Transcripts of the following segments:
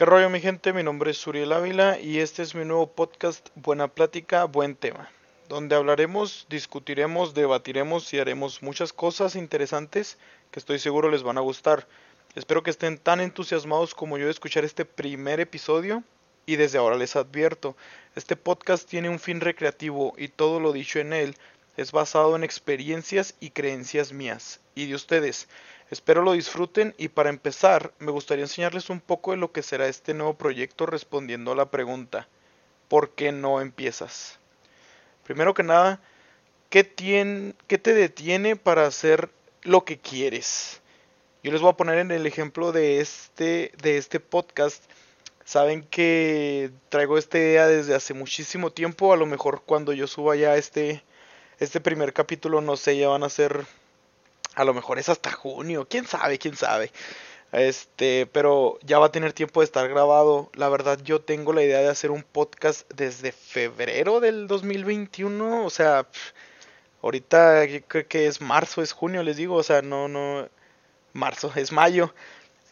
¿Qué rollo mi gente? Mi nombre es Suriel Ávila y este es mi nuevo podcast Buena Plática, Buen Tema, donde hablaremos, discutiremos, debatiremos y haremos muchas cosas interesantes que estoy seguro les van a gustar. Espero que estén tan entusiasmados como yo de escuchar este primer episodio y desde ahora les advierto, este podcast tiene un fin recreativo y todo lo dicho en él es basado en experiencias y creencias mías y de ustedes. Espero lo disfruten y para empezar me gustaría enseñarles un poco de lo que será este nuevo proyecto respondiendo a la pregunta ¿por qué no empiezas? Primero que nada, ¿qué, qué te detiene para hacer lo que quieres? Yo les voy a poner en el ejemplo de este, de este podcast. Saben que traigo esta idea desde hace muchísimo tiempo. A lo mejor cuando yo suba ya este, este primer capítulo, no sé, ya van a ser a lo mejor es hasta junio, quién sabe, quién sabe. Este, pero ya va a tener tiempo de estar grabado. La verdad, yo tengo la idea de hacer un podcast desde febrero del 2021. O sea, ahorita creo que es marzo, es junio, les digo. O sea, no, no, marzo, es mayo.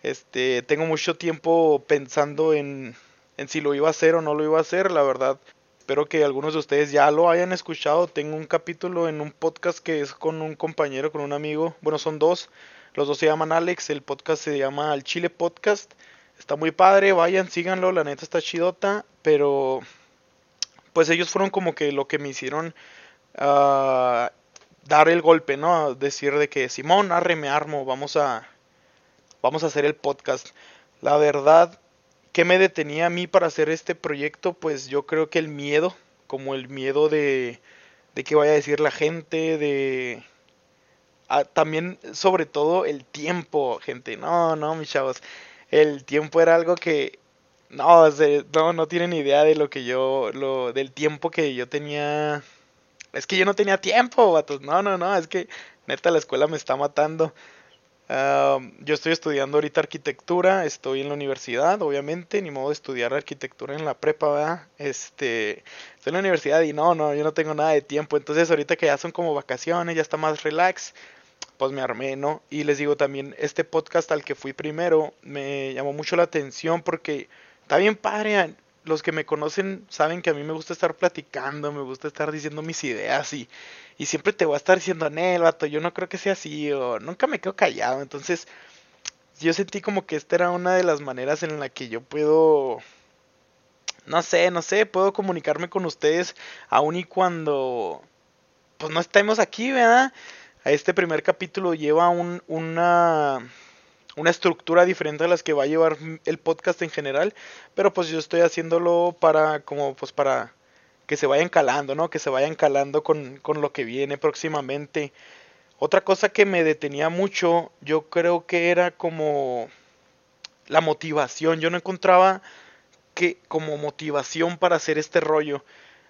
Este, tengo mucho tiempo pensando en, en si lo iba a hacer o no lo iba a hacer. La verdad, espero que algunos de ustedes ya lo hayan escuchado. Tengo un capítulo en un podcast que es con un compañero, con un amigo. Bueno, son dos. Los dos se llaman Alex. El podcast se llama Al Chile Podcast. Está muy padre, vayan, síganlo. La neta está chidota. Pero, pues ellos fueron como que lo que me hicieron uh, dar el golpe, ¿no? Decir de que Simón, arre, me armo. Vamos a, vamos a hacer el podcast. La verdad, ¿Qué me detenía a mí para hacer este proyecto? Pues yo creo que el miedo, como el miedo de, de qué vaya a decir la gente, de... También, sobre todo, el tiempo, gente. No, no, mis chavos. El tiempo era algo que... No, no, no tienen idea de lo que yo... Lo, del tiempo que yo tenía... Es que yo no tenía tiempo, vatos. No, no, no. Es que neta la escuela me está matando yo estoy estudiando ahorita arquitectura, estoy en la universidad, obviamente, ni modo de estudiar arquitectura en la prepa, ¿verdad? Este, estoy en la universidad y no, no, yo no tengo nada de tiempo, entonces ahorita que ya son como vacaciones, ya está más relax, pues me armé, ¿no? Y les digo también, este podcast al que fui primero me llamó mucho la atención porque está bien padre, los que me conocen saben que a mí me gusta estar platicando, me gusta estar diciendo mis ideas y, y siempre te voy a estar diciendo, el vato, yo no creo que sea así o nunca me quedo callado. Entonces, yo sentí como que esta era una de las maneras en la que yo puedo, no sé, no sé, puedo comunicarme con ustedes aun y cuando, pues no estemos aquí, ¿verdad? A este primer capítulo lleva un, una una estructura diferente a las que va a llevar el podcast en general, pero pues yo estoy haciéndolo para como pues para que se vayan calando, ¿no? Que se vayan calando con, con lo que viene próximamente. Otra cosa que me detenía mucho, yo creo que era como la motivación. Yo no encontraba que como motivación para hacer este rollo.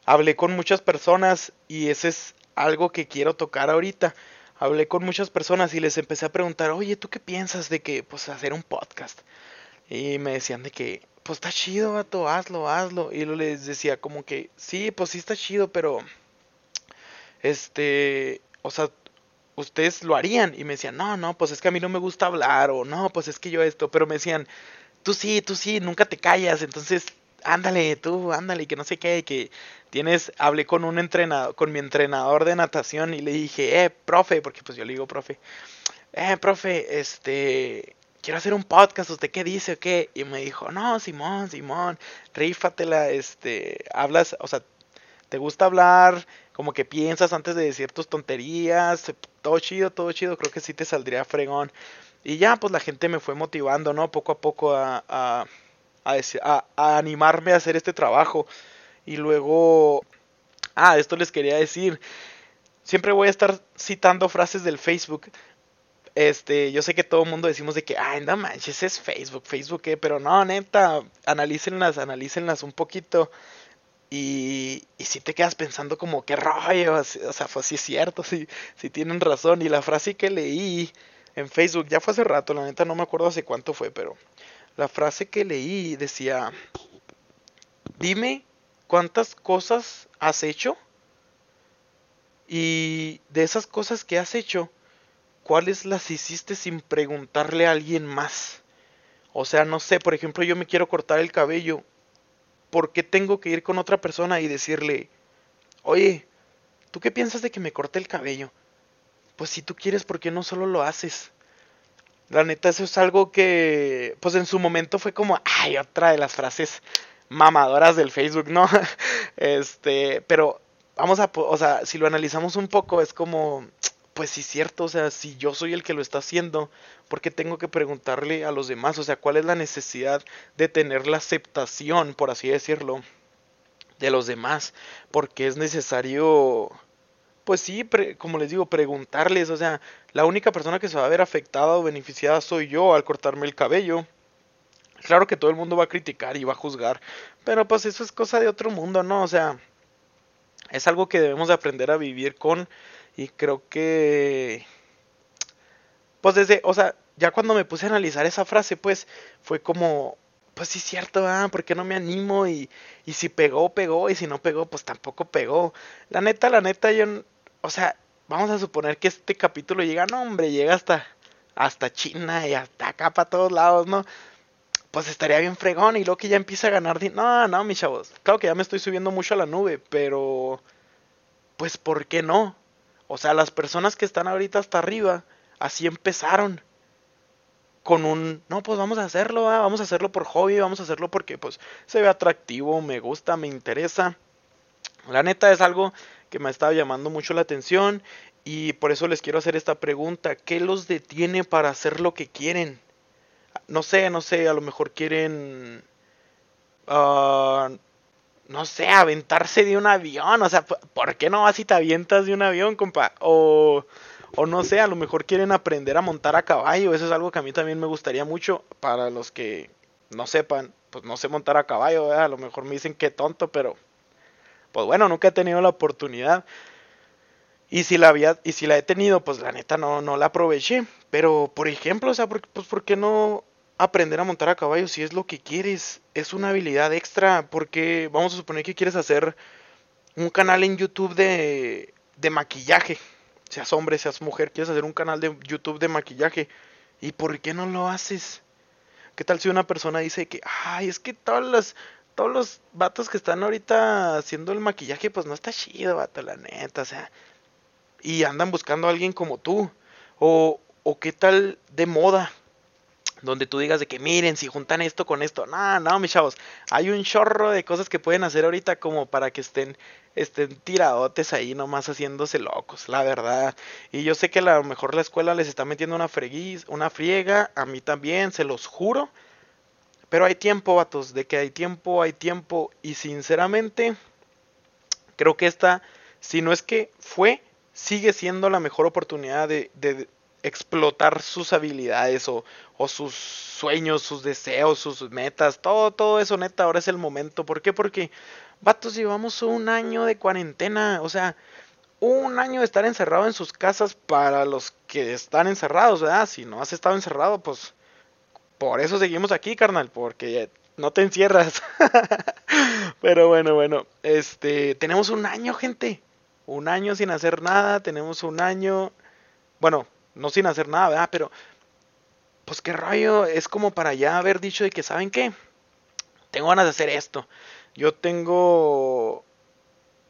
Hablé con muchas personas y ese es algo que quiero tocar ahorita hablé con muchas personas y les empecé a preguntar, oye, ¿tú qué piensas de que, pues, hacer un podcast? Y me decían de que, pues, está chido, vato, hazlo, hazlo. Y yo les decía como que, sí, pues, sí está chido, pero, este, o sea, ustedes lo harían. Y me decían, no, no, pues es que a mí no me gusta hablar, o no, pues es que yo esto, pero me decían, tú sí, tú sí, nunca te callas, entonces ándale, tú, ándale, que no sé qué, que tienes, hablé con un entrenador, con mi entrenador de natación y le dije, eh, profe, porque pues yo le digo profe, eh, profe, este, quiero hacer un podcast, ¿usted qué dice o qué? Y me dijo, no, Simón, Simón, rífatela, este, hablas, o sea, te gusta hablar, como que piensas antes de decir tus tonterías, todo chido, todo chido, creo que sí te saldría fregón. Y ya, pues la gente me fue motivando, ¿no? Poco a poco a a, animarme a hacer este trabajo. Y luego, ah, esto les quería decir, siempre voy a estar citando frases del Facebook. Este, yo sé que todo el mundo decimos de que, ay, no manches, es Facebook, Facebook, ¿qué? Pero no, neta, analícenlas, analícenlas un poquito. Y, y si te quedas pensando como, qué rollo, o sea, pues sí es cierto, si sí, tienen razón. Y la frase que leí en Facebook, ya fue hace rato, la neta no me acuerdo hace cuánto fue, pero la frase que leí decía, dime cuántas cosas has hecho y de esas cosas que has hecho, ¿cuáles las hiciste sin preguntarle a alguien más? O sea, no sé, por ejemplo, yo me quiero cortar el cabello. ¿Por qué tengo que ir con otra persona y decirle, oye, ¿tú qué piensas de que me corte el cabello? Pues si tú quieres, ¿por qué no solo lo haces? La neta, eso es algo que, pues en su momento fue como, ay, otra de las frases mamadoras del Facebook, ¿no? este, pero vamos a, o sea, si lo analizamos un poco, es como, pues sí, cierto, o sea, si yo soy el que lo está haciendo, ¿por qué tengo que preguntarle a los demás? O sea, ¿cuál es la necesidad de tener la aceptación, por así decirlo, de los demás? Porque es necesario pues sí, como les digo, preguntarles, o sea, la única persona que se va a ver afectada o beneficiada soy yo al cortarme el cabello. Claro que todo el mundo va a criticar y va a juzgar, pero pues eso es cosa de otro mundo, ¿no? O sea, es algo que debemos de aprender a vivir con y creo que pues desde, o sea, ya cuando me puse a analizar esa frase, pues fue como pues sí cierto, ah, ¿por qué no me animo? Y, y si pegó, pegó, y si no pegó, pues tampoco pegó. La neta, la neta, yo o sea, vamos a suponer que este capítulo llega, no hombre, llega hasta, hasta China y hasta acá para todos lados, ¿no? Pues estaría bien fregón y luego que ya empieza a ganar dinero. No, no, mis chavos. Claro que ya me estoy subiendo mucho a la nube, pero... Pues, ¿por qué no? O sea, las personas que están ahorita hasta arriba, así empezaron. Con un, no, pues vamos a hacerlo, vamos a hacerlo por hobby, vamos a hacerlo porque pues se ve atractivo, me gusta, me interesa. La neta es algo que me ha estado llamando mucho la atención y por eso les quiero hacer esta pregunta. ¿Qué los detiene para hacer lo que quieren? No sé, no sé, a lo mejor quieren... Ah, no sé, aventarse de un avión. O sea, ¿por qué no vas y te avientas de un avión, compa? O, o no sé, a lo mejor quieren aprender a montar a caballo. Eso es algo que a mí también me gustaría mucho. Para los que no sepan, pues no sé montar a caballo. A lo mejor me dicen que tonto, pero pues bueno, nunca he tenido la oportunidad. Y si la había, y si la he tenido, pues la neta no, no la aproveché. Pero, por ejemplo, o sea, pues ¿por qué no aprender a montar a caballo si es lo que quieres? Es una habilidad extra, porque vamos a suponer que quieres hacer un canal en YouTube de, de maquillaje. Seas hombre, seas mujer, quieres hacer un canal de YouTube de maquillaje. ¿Y por qué no lo haces? ¿Qué tal si una persona dice que, ay, es que todas las, todos los vatos que están ahorita haciendo el maquillaje, pues no está chido, vato, la neta, o sea. Y andan buscando a alguien como tú. O, o qué tal de moda. Donde tú digas de que miren, si juntan esto con esto. No, no, mis chavos. Hay un chorro de cosas que pueden hacer ahorita como para que estén, estén tiradotes ahí nomás haciéndose locos, la verdad. Y yo sé que a lo mejor la escuela les está metiendo una freguiz, una friega. A mí también, se los juro. Pero hay tiempo, vatos, de que hay tiempo, hay tiempo. Y sinceramente, creo que esta, si no es que fue, sigue siendo la mejor oportunidad de, de explotar sus habilidades o, o, sus sueños, sus deseos, sus metas, todo, todo eso neta, ahora es el momento. ¿Por qué? Porque, vatos, llevamos un año de cuarentena, o sea, un año de estar encerrado en sus casas para los que están encerrados, ¿verdad? Si no has estado encerrado, pues por eso seguimos aquí, carnal, porque no te encierras. Pero bueno, bueno, este, tenemos un año, gente. Un año sin hacer nada, tenemos un año, bueno, no sin hacer nada, ¿verdad? Pero, pues qué rayo, es como para ya haber dicho de que, ¿saben qué? Tengo ganas de hacer esto. Yo tengo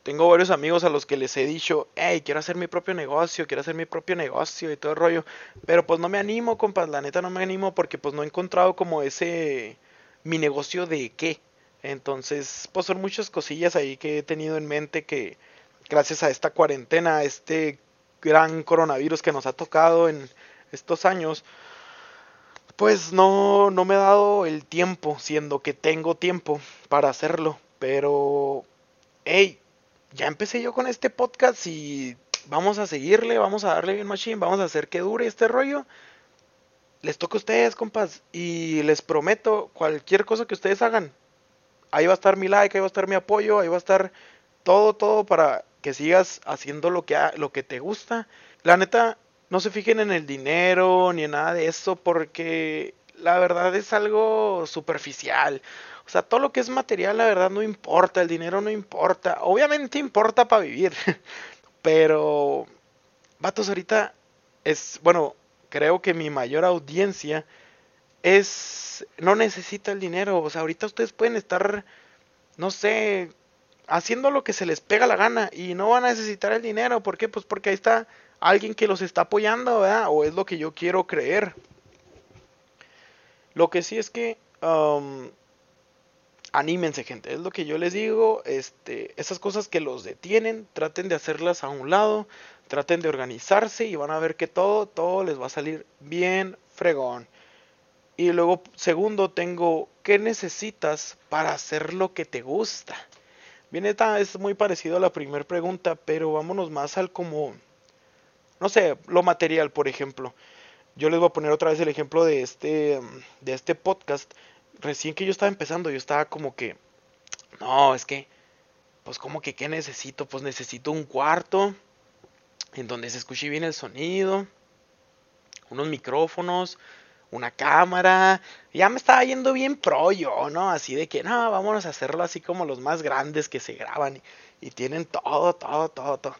tengo varios amigos a los que les he dicho, hey, quiero hacer mi propio negocio, quiero hacer mi propio negocio y todo el rollo. Pero pues no me animo, compas, la neta no me animo porque pues no he encontrado como ese, mi negocio de qué. Entonces, pues son muchas cosillas ahí que he tenido en mente que gracias a esta cuarentena, a este gran coronavirus que nos ha tocado en estos años, pues no, no me he dado el tiempo, siendo que tengo tiempo para hacerlo. Pero, hey, ya empecé yo con este podcast y vamos a seguirle, vamos a darle bien machine, vamos a hacer que dure este rollo. Les toca a ustedes, compas, y les prometo, cualquier cosa que ustedes hagan, ahí va a estar mi like, ahí va a estar mi apoyo, ahí va a estar todo, todo para que sigas haciendo lo que, lo que te gusta. La neta, no se fijen en el dinero ni en nada de eso, porque la verdad es algo superficial. O sea, todo lo que es material, la verdad, no importa, el dinero no importa. Obviamente importa para vivir, pero, vatos, ahorita es, bueno, creo que mi mayor audiencia es, no necesita el dinero. O sea, ahorita ustedes pueden estar, no sé, haciendo lo que se les pega la gana y no van a necesitar el dinero. ¿Por qué? Pues porque ahí está alguien que los está apoyando, ¿verdad? O es lo que yo quiero creer. Lo que sí es que um, anímense, gente. Es lo que yo les digo. Este, esas cosas que los detienen, traten de hacerlas a un lado, traten de organizarse y van a ver que todo, todo les va a salir bien fregón. Y luego, segundo, tengo, ¿qué necesitas para hacer lo que te gusta? Bien, esta es muy parecido a la primera pregunta, pero vámonos más al como, no sé, lo material, por ejemplo. Yo les voy a poner otra vez el ejemplo de este, de este podcast recién que yo estaba empezando, yo estaba como que, no, es que, pues como que, ¿qué necesito? Pues necesito un cuarto en donde se escuche bien el sonido, unos micrófonos, una cámara. Ya me estaba yendo bien pro yo, ¿no? Así de que, no, vámonos a hacerlo así como los más grandes que se graban y, tienen todo, todo, todo, todo.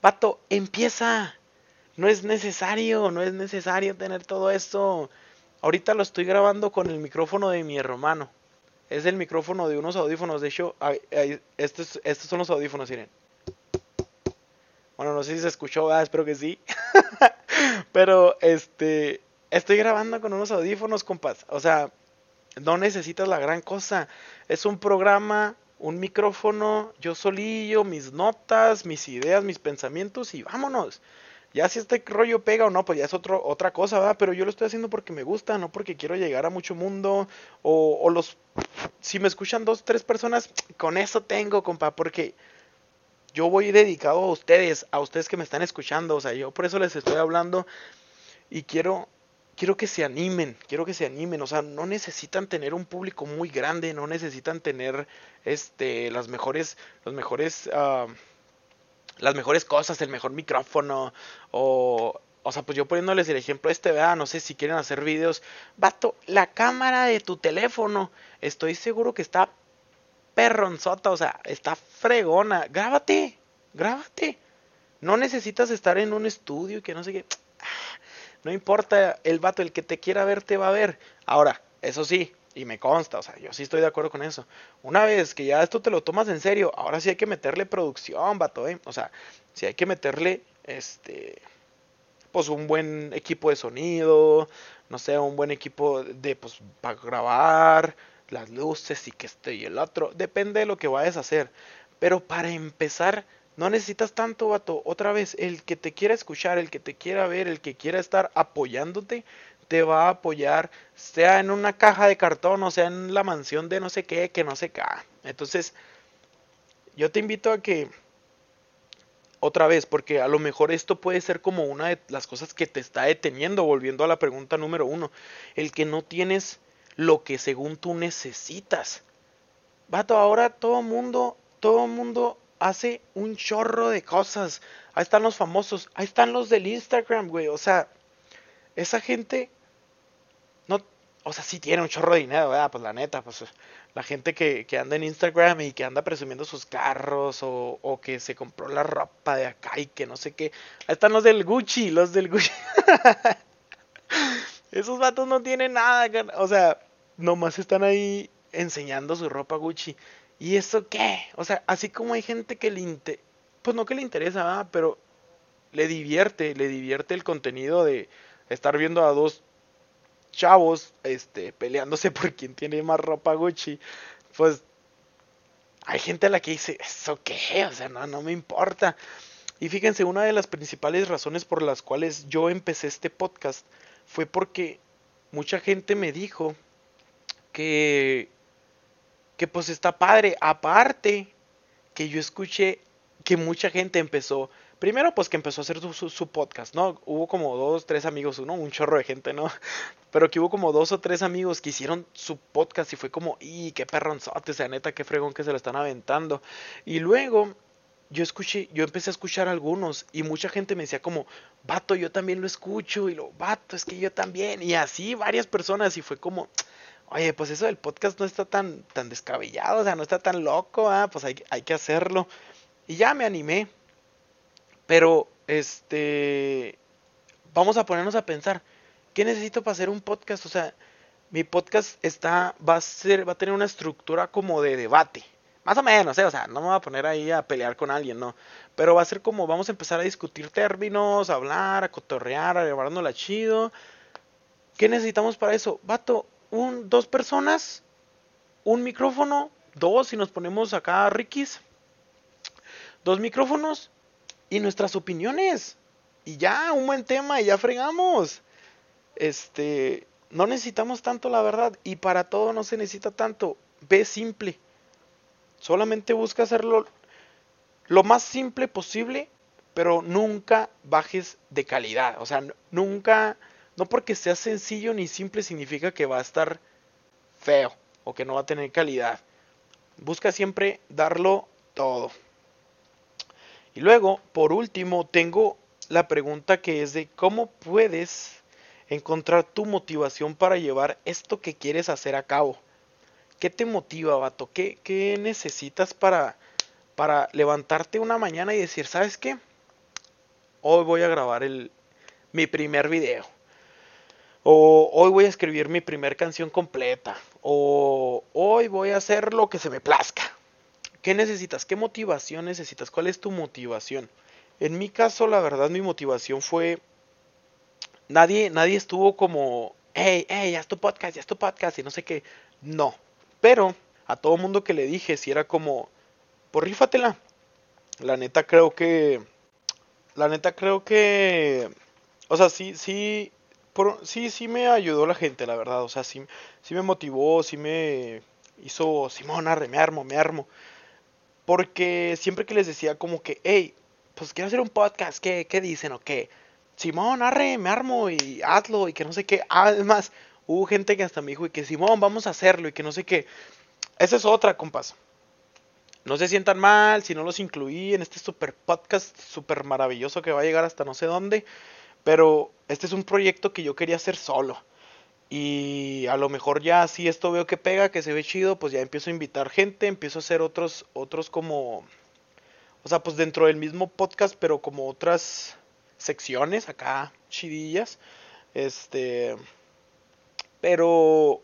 Pato, empieza. No es necesario, no es necesario tener todo esto. Ahorita lo estoy grabando con el micrófono de mi hermano. Es el micrófono de unos audífonos. De hecho, estos, son los audífonos, miren. Bueno, no sé si se escuchó, espero que sí. Pero este, estoy grabando con unos audífonos, compas. O sea, no necesitas la gran cosa. Es un programa, un micrófono, yo solillo, mis notas, mis ideas, mis pensamientos y vámonos. Ya si este rollo pega o no, pues ya es otro, otra cosa, ¿verdad? Pero yo lo estoy haciendo porque me gusta, no porque quiero llegar a mucho mundo. O, los. Si me escuchan dos, tres personas, con eso tengo, compa, porque yo voy dedicado a ustedes, a ustedes que me están escuchando. O sea, yo por eso les estoy hablando. Y quiero, quiero que se animen, quiero que se animen, o sea, no necesitan tener un público muy grande, no necesitan tener este las mejores los mejores uh, las mejores cosas, el mejor micrófono o o sea, pues yo poniéndoles el ejemplo este, vea, no sé si quieren hacer videos, vato, la cámara de tu teléfono, estoy seguro que está perronzota, o sea, está fregona, grábate, grábate. No necesitas estar en un estudio que no sé qué. No importa, el vato, el que te quiera ver, te va a ver. Ahora, eso sí, y me consta, o sea, yo sí estoy de acuerdo con eso. Una vez que ya esto te lo tomas en serio, ahora sí hay que meterle producción, vato, ¿eh? O sea, sí hay que meterle, este, pues un buen equipo de sonido, no sé, un buen equipo de, pues, para grabar, las luces y que este y el otro, depende de lo que vayas a hacer. Pero para empezar, no necesitas tanto, vato. Otra vez, el que te quiera escuchar, el que te quiera ver, el que quiera estar apoyándote, te va a apoyar, sea en una caja de cartón o sea en la mansión de no sé qué, que no sé qué. Entonces, yo te invito a que, otra vez, porque a lo mejor esto puede ser como una de las cosas que te está deteniendo, volviendo a la pregunta número uno, el que no tienes lo que según tú necesitas. Vato, ahora todo mundo, todo mundo hace un chorro de cosas. Ahí están los famosos, ahí están los del Instagram, güey. O sea, esa gente o sea, sí tiene un chorro de dinero, ¿verdad? Pues la neta, pues la gente que, que anda en Instagram y que anda presumiendo sus carros o, o, que se compró la ropa de acá y que no sé qué. Ahí están los del Gucci, los del Gucci. Esos vatos no tienen nada, o sea, nomás están ahí enseñando su ropa Gucci. ¿Y eso qué? O sea, así como hay gente que le interesa, pues no que le interesa, ¿verdad? pero le divierte, le divierte el contenido de estar viendo a dos chavos este, peleándose por quién tiene más ropa Gucci, pues hay gente a la que dice, ¿eso qué? O sea, no, no me importa. Y fíjense, una de las principales razones por las cuales yo empecé este podcast fue porque mucha gente me dijo que, que pues está padre. Aparte, que yo escuché que mucha gente empezó Primero, pues que empezó a hacer su, podcast, ¿no? Hubo como dos, tres amigos, uno, un chorro de gente, ¿no? Pero que hubo como dos o tres amigos que hicieron su podcast y fue como, ¡y qué perronzote! O sea, neta, qué fregón que se lo están aventando. Y luego yo escuché, yo empecé a escuchar algunos y mucha gente me decía como, vato, yo también lo escucho y lo, vato, es que yo también. Y así varias personas y fue como, oye, pues eso del podcast no está tan, tan descabellado, o sea, no está tan loco, ah, pues hay, hay que hacerlo. Y ya me animé. Pero, este, vamos a ponernos a pensar, ¿qué necesito para hacer un podcast? O sea, mi podcast está, va a ser, va a tener una estructura como de debate. Más o menos, ¿eh? o sea, no me voy a poner ahí a pelear con alguien, no. Pero va a ser como vamos a empezar a discutir términos, a hablar, a cotorrear, a llevárnosla chido. ¿Qué necesitamos para eso? Vato, un, dos personas, un micrófono, dos, si nos ponemos acá rikis, dos micrófonos y nuestras opiniones. Y ya, un buen tema, y ya fregamos. Este, no necesitamos tanto, la verdad, y para todo no se necesita tanto. Ve simple. Solamente busca hacerlo lo más simple posible, pero nunca bajes de calidad. O sea, nunca, no porque sea sencillo ni simple significa que va a estar feo o que no va a tener calidad. Busca siempre darlo todo. Y luego, por último, tengo la pregunta que es de cómo puedes encontrar tu motivación para llevar esto que quieres hacer a cabo. ¿Qué te motiva, vato? ¿Qué, necesitas para, para levantarte una mañana y decir, ¿sabes qué? Hoy voy a grabar el, mi primer video. O hoy voy a escribir mi primer canción completa. O hoy voy a hacer lo que se me plazca. ¿Qué necesitas? ¿Qué motivación necesitas? ¿Cuál es tu motivación? En mi caso, la verdad, mi motivación fue. Nadie, nadie estuvo como. Hey, hey, haz tu podcast, haz tu podcast y no sé qué. No. Pero a todo mundo que le dije, si era como pues rífatela. La neta creo que. La neta creo que. O sea, sí, sí. sí, sí me ayudó la gente, la verdad. O sea, sí, sí me motivó, sí me hizo. Simón, arre, me armo, me armo. Porque siempre que les decía como que, hey, pues quiero hacer un podcast, ¿qué, qué dicen o qué? Simón, arre, me armo y hazlo y que no sé qué. Además, hubo gente que hasta me dijo y que Simón, vamos a hacerlo y que no sé qué. Esa es otra, compas. No se sientan mal si no los incluí en este super podcast super maravilloso que va a llegar hasta no sé dónde. Pero este es un proyecto que yo quería hacer solo. Y a lo mejor ya si esto veo que pega, que se ve chido, pues ya empiezo a invitar gente, empiezo a hacer otros, otros como, o sea, pues dentro del mismo podcast, pero como otras secciones acá, chidillas. Este, pero,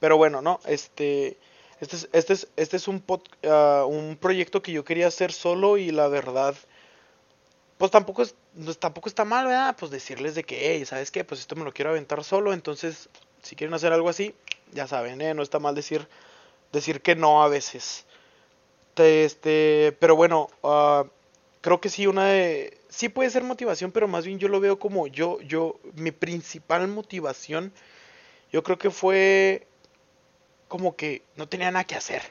pero bueno, no, este, este es, este es, este es un, ah, un proyecto que yo quería hacer solo y la verdad, pues tampoco, es, pues tampoco está mal, ¿verdad? Pues decirles de que, hey, ¿sabes qué? Pues esto me lo quiero aventar solo, entonces, si quieren hacer algo así, ya saben, ¿eh? No está mal decir, decir que no a veces. Este, pero bueno, uh, creo que sí, una de... Sí puede ser motivación, pero más bien yo lo veo como yo, yo, mi principal motivación, yo creo que fue como que no tenía nada que hacer.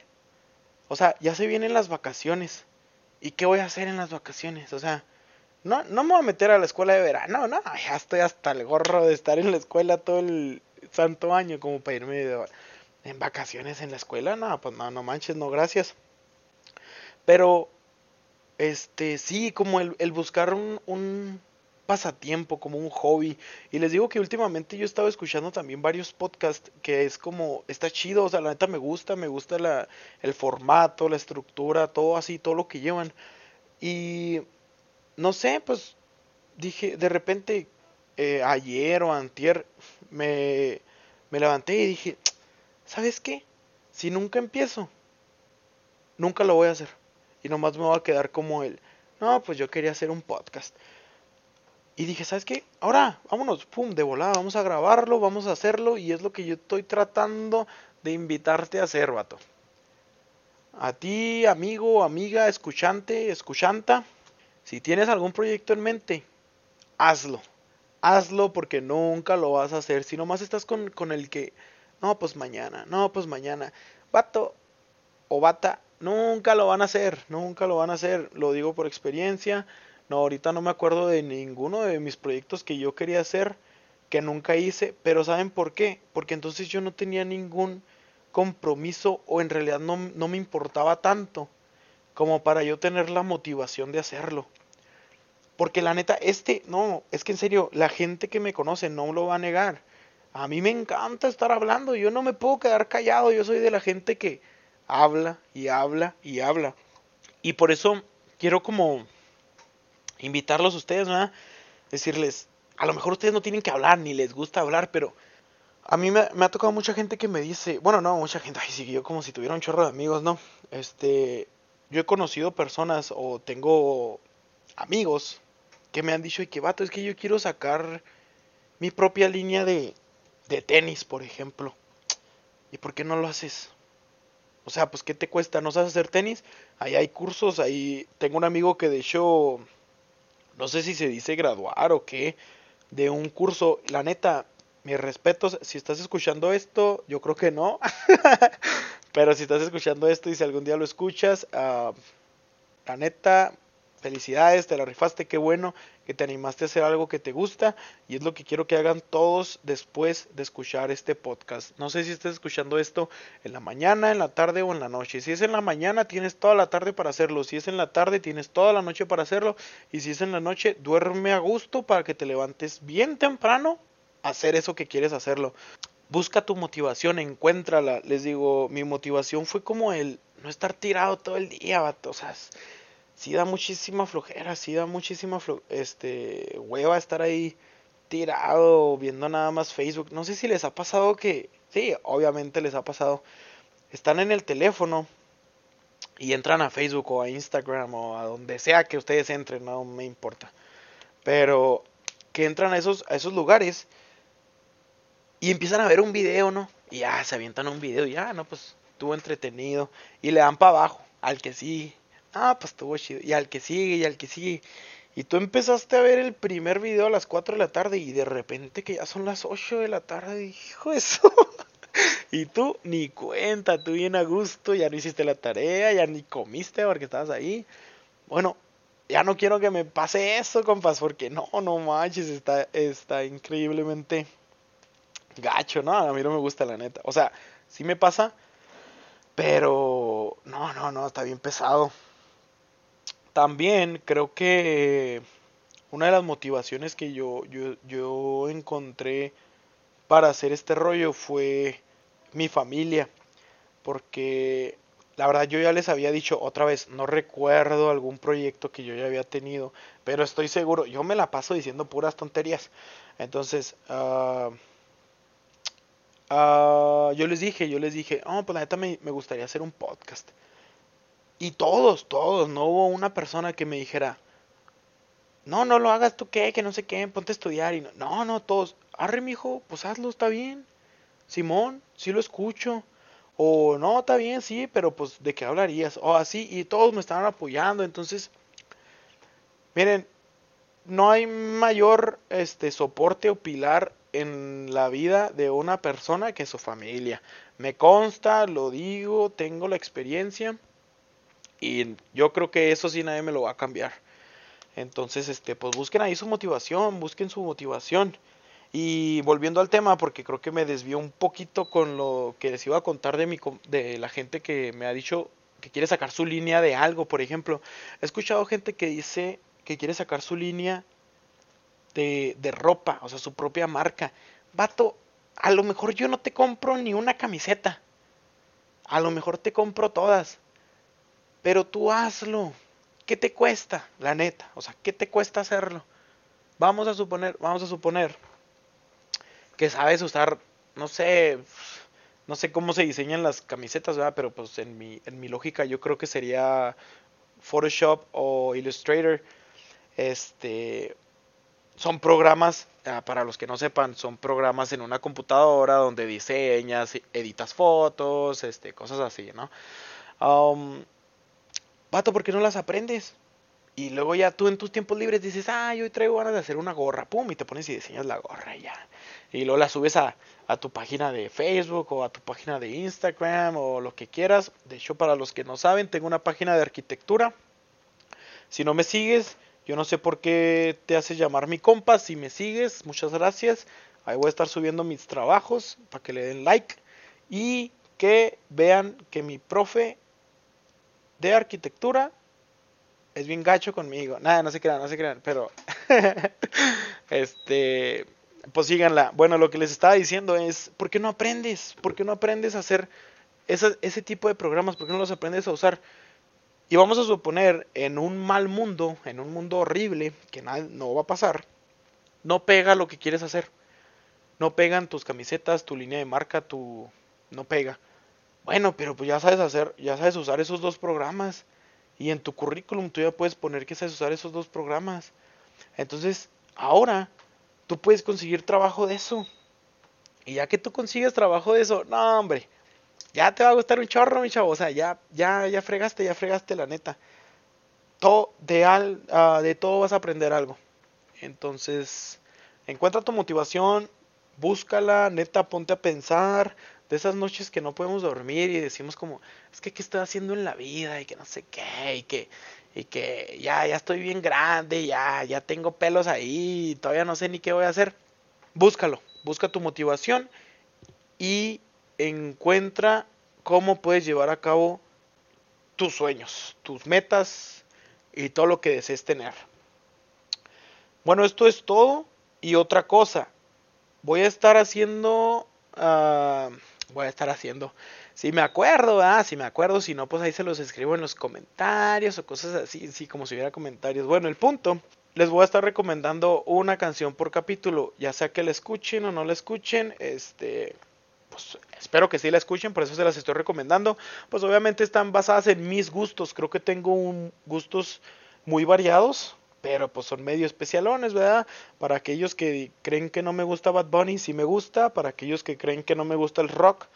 O sea, ya se vienen las vacaciones. ¿Y qué voy a hacer en las vacaciones? O sea, no, no me voy a meter a la escuela de verano, no, ya estoy hasta el gorro de estar en la escuela todo el santo año como para irme en vacaciones en la escuela, no, pues no, no manches, no, gracias. Pero, este, sí, como el, el buscar un, un, pasatiempo, como un hobby. Y les digo que últimamente yo estaba escuchando también varios podcasts que es como, está chido, o sea, la neta me gusta, me gusta la, el formato, la estructura, todo así, todo lo que llevan. Y no sé, pues dije, de repente, eh, ayer o antier, me, me levanté y dije, ¿sabes qué? Si nunca empiezo, nunca lo voy a hacer. Y nomás me voy a quedar como él. No, pues yo quería hacer un podcast. Y dije, ¿sabes qué? Ahora, vámonos, pum, de volada, vamos a grabarlo, vamos a hacerlo. Y es lo que yo estoy tratando de invitarte a hacer, vato. A ti, amigo, amiga, escuchante, escuchanta, si tienes algún proyecto en mente, hazlo. Hazlo porque nunca lo vas a hacer. Si nomás estás con, con el que, no, pues mañana, no, pues mañana. Vato o bata, nunca lo van a hacer, nunca lo van a hacer. Lo digo por experiencia no, ahorita no me acuerdo de ninguno de mis proyectos que yo quería hacer, que nunca hice, pero ¿saben por qué? Porque entonces yo no tenía ningún compromiso o en realidad no, no me importaba tanto como para yo tener la motivación de hacerlo. Porque la neta, este, no, es que en serio, la gente que me conoce no lo va a negar. A mí me encanta estar hablando, yo no me puedo quedar callado, yo soy de la gente que habla y habla y habla. Y por eso quiero como invitarlos a ustedes, ¿verdad? Decirles, a lo mejor ustedes no tienen que hablar, ni les gusta hablar, pero A mí me, me ha tocado mucha gente que me dice, bueno, no, mucha gente, ay, sí, yo como si tuviera un chorro de amigos, ¿no? Este, yo he conocido personas o tengo amigos que me han dicho, y que vato, es que yo quiero sacar mi propia línea de, de tenis, por ejemplo. ¿Y por qué no lo haces? O sea, pues ¿qué te cuesta? ¿No sabes hacer tenis? Ahí hay cursos, ahí tengo un amigo que de hecho, no sé si se dice graduar o qué, de un curso. La neta, mis respetos, si estás escuchando esto, yo creo que no. Pero si estás escuchando esto y si algún día lo escuchas, uh, la neta, felicidades, te la rifaste, qué bueno que te animaste a hacer algo que te gusta y es lo que quiero que hagan todos después de escuchar este podcast. No sé si estás escuchando esto en la mañana, en la tarde o en la noche. Si es en la mañana, tienes toda la tarde para hacerlo. Si es en la tarde, tienes toda la noche para hacerlo. Y si es en la noche, duerme a gusto para que te levantes bien temprano a hacer eso que quieres hacerlo. Busca tu motivación, encuéntrala. Les digo, mi motivación fue como el no estar tirado todo el día, vato. O sea, sí da muchísima flojera, sí da muchísima este, hueva estar ahí tirado viendo nada más Facebook. No sé si les ha pasado que, sí, obviamente les ha pasado. Están en el teléfono y entran a Facebook o a Instagram o a donde sea que ustedes entren, no me importa. Pero que entran a esos, a esos lugares y empiezan a ver un video, ¿no? Y ya se avientan un video y ya, no, pues estuvo entretenido. Y le dan para abajo al que sí, Ah, pues estuvo chido. Y al que sigue, y al que sigue. Y tú empezaste a ver el primer video a las 4 de la tarde y de repente que ya son las 8 de la tarde, hijo eso. y tú ni cuenta, tú bien a gusto, ya no hiciste la tarea, ya ni comiste porque estabas ahí. Bueno, ya no quiero que me pase eso, compas, porque no, no manches, está, está increíblemente gacho, ¿no? A mí no me gusta la neta. O sea, sí me pasa, pero no, no, no, está bien pesado. También creo que una de las motivaciones que yo, yo, yo encontré para hacer este rollo fue mi familia. Porque la verdad yo ya les había dicho otra vez, no recuerdo algún proyecto que yo ya había tenido, pero estoy seguro, yo me la paso diciendo puras tonterías. Entonces, uh, uh, yo les dije, yo les dije, oh, pues la neta me, me gustaría hacer un podcast. Y todos, todos, no hubo una persona que me dijera, no, no lo hagas tú qué, que no sé qué, ponte a estudiar. Y no, no, no todos, arre mijo, pues hazlo, está bien. Simón, sí lo escucho. O no, está bien, sí, pero pues de qué hablarías. O así, y todos me estaban apoyando. Entonces, miren, no hay mayor este soporte o pilar en la vida de una persona que su familia. Me consta, lo digo, tengo la experiencia. Y yo creo que eso sí nadie me lo va a cambiar. Entonces, este, pues busquen ahí su motivación, busquen su motivación. Y volviendo al tema, porque creo que me desvió un poquito con lo que les iba a contar de, mi, de la gente que me ha dicho que quiere sacar su línea de algo, por ejemplo. He escuchado gente que dice que quiere sacar su línea de, de ropa, o sea, su propia marca. Vato, a lo mejor yo no te compro ni una camiseta. A lo mejor te compro todas. Pero tú hazlo. ¿Qué te cuesta? La neta. O sea, ¿qué te cuesta hacerlo? Vamos a suponer, vamos a suponer que sabes usar, no sé, no sé cómo se diseñan las camisetas, ¿verdad? Pero pues en mi, en mi lógica yo creo que sería Photoshop o Illustrator. Este son programas, ah, para los que no sepan, son programas en una computadora donde diseñas, editas fotos, este, cosas así, ¿no? Um, vato, ¿por qué no las aprendes? Y luego ya tú en tus tiempos libres dices, ah, yo traigo ganas de hacer una gorra, pum, y te pones y diseñas la gorra y ya. Y luego la subes a, a, tu página de Facebook o a tu página de Instagram o lo que quieras. De hecho, para los que no saben, tengo una página de arquitectura. Si no me sigues, yo no sé por qué te haces llamar mi compa. Si me sigues, muchas gracias. Ahí voy a estar subiendo mis trabajos para que le den like y que vean que mi profe de arquitectura es bien gacho conmigo. Nada, no se crean, no se crean, pero este pues síganla. Bueno, lo que les estaba diciendo es, ¿por qué no aprendes? ¿Por qué no aprendes a hacer ese tipo de programas? ¿Por qué no los aprendes a usar? Y vamos a suponer, en un mal mundo, en un mundo horrible, que nada, no va a pasar, no pega lo que quieres hacer. no pegan tus camisetas, tu línea de marca, tu no pega. Bueno, pero pues ya sabes hacer, ya sabes usar esos dos programas. Y en tu currículum tú ya puedes poner que sabes usar esos dos programas. Entonces, ahora tú puedes conseguir trabajo de eso. Y ya que tú consigues trabajo de eso, no, hombre, ya te va a gustar un chorro, mi chavo. O sea, ya, ya, ya fregaste, ya fregaste la neta. Todo, de, al, ah, de todo vas a aprender algo. Entonces, encuentra tu motivación, búscala, neta, ponte a pensar. De esas noches que no podemos dormir y decimos como, es que qué estoy haciendo en la vida y que no sé qué, y que, y que ya, ya estoy bien grande, ya, ya tengo pelos ahí, y todavía no sé ni qué voy a hacer. Búscalo, busca tu motivación y encuentra cómo puedes llevar a cabo tus sueños, tus metas y todo lo que desees tener. Bueno, esto es todo. Y otra cosa, voy a estar haciendo... Uh, voy a estar haciendo... Si me acuerdo, ah, si me acuerdo, si no, pues ahí se los escribo en los comentarios o cosas así, sí, como si hubiera comentarios. Bueno, el punto, les voy a estar recomendando una canción por capítulo, ya sea que la escuchen o no la escuchen, este, pues espero que sí la escuchen, por eso se las estoy recomendando. Pues obviamente están basadas en mis gustos, creo que tengo un, gustos muy variados, pero pues son medio especialones, ¿verdad? Para aquellos que creen que no me gusta Bad Bunny, sí me gusta, para aquellos que creen que no me gusta el rock,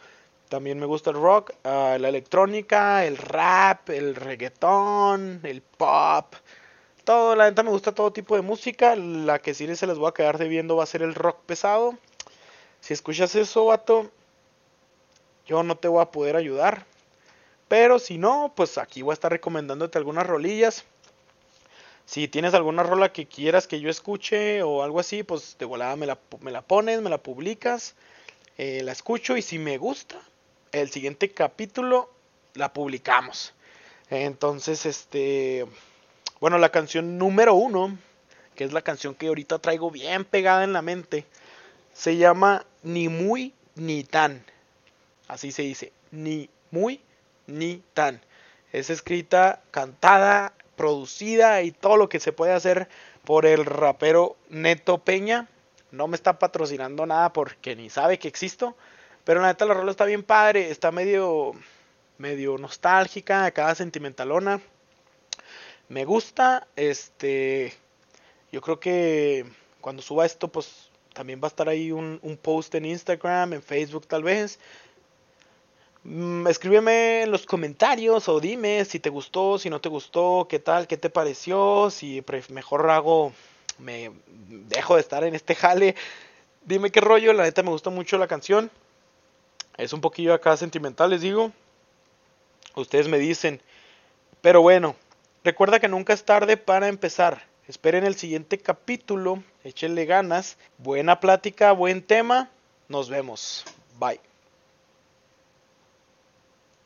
también me gusta el rock, uh, la electrónica, el rap, el reggaetón, el pop, todo, la neta me gusta todo tipo de música, la que sí se les voy a quedar debiendo va a ser el rock pesado. Si escuchas eso, vato, yo no te voy a poder ayudar. Pero si no, pues aquí voy a estar recomendándote algunas rolillas si tienes alguna rola que quieras que yo escuche o algo así, pues de volada me la, me la pones, me la publicas, eh, la escucho y si me gusta, el siguiente capítulo la publicamos. Entonces, este, bueno, la canción número uno, que es la canción que ahorita traigo bien pegada en la mente, se llama Ni muy ni tan. Así se dice, ni muy ni tan. Es escrita, cantada producida y todo lo que se puede hacer por el rapero Neto Peña. No me está patrocinando nada porque ni sabe que existo. Pero la neta la rola está bien padre, está medio medio nostálgica, acá sentimentalona. Me gusta, este yo creo que cuando suba esto pues también va a estar ahí un, post en Instagram, en Facebook tal vez, escríbeme en los comentarios o dime si te gustó, si no te gustó, qué tal, qué te pareció, si mejor hago, me dejo de estar en este jale. Dime qué rollo, la neta me gusta mucho la canción. Es un poquillo acá sentimental, les digo. Ustedes me dicen. Pero bueno, recuerda que nunca es tarde para empezar. Esperen el siguiente capítulo. Échenle ganas. Buena plática, buen tema. Nos vemos. Bye.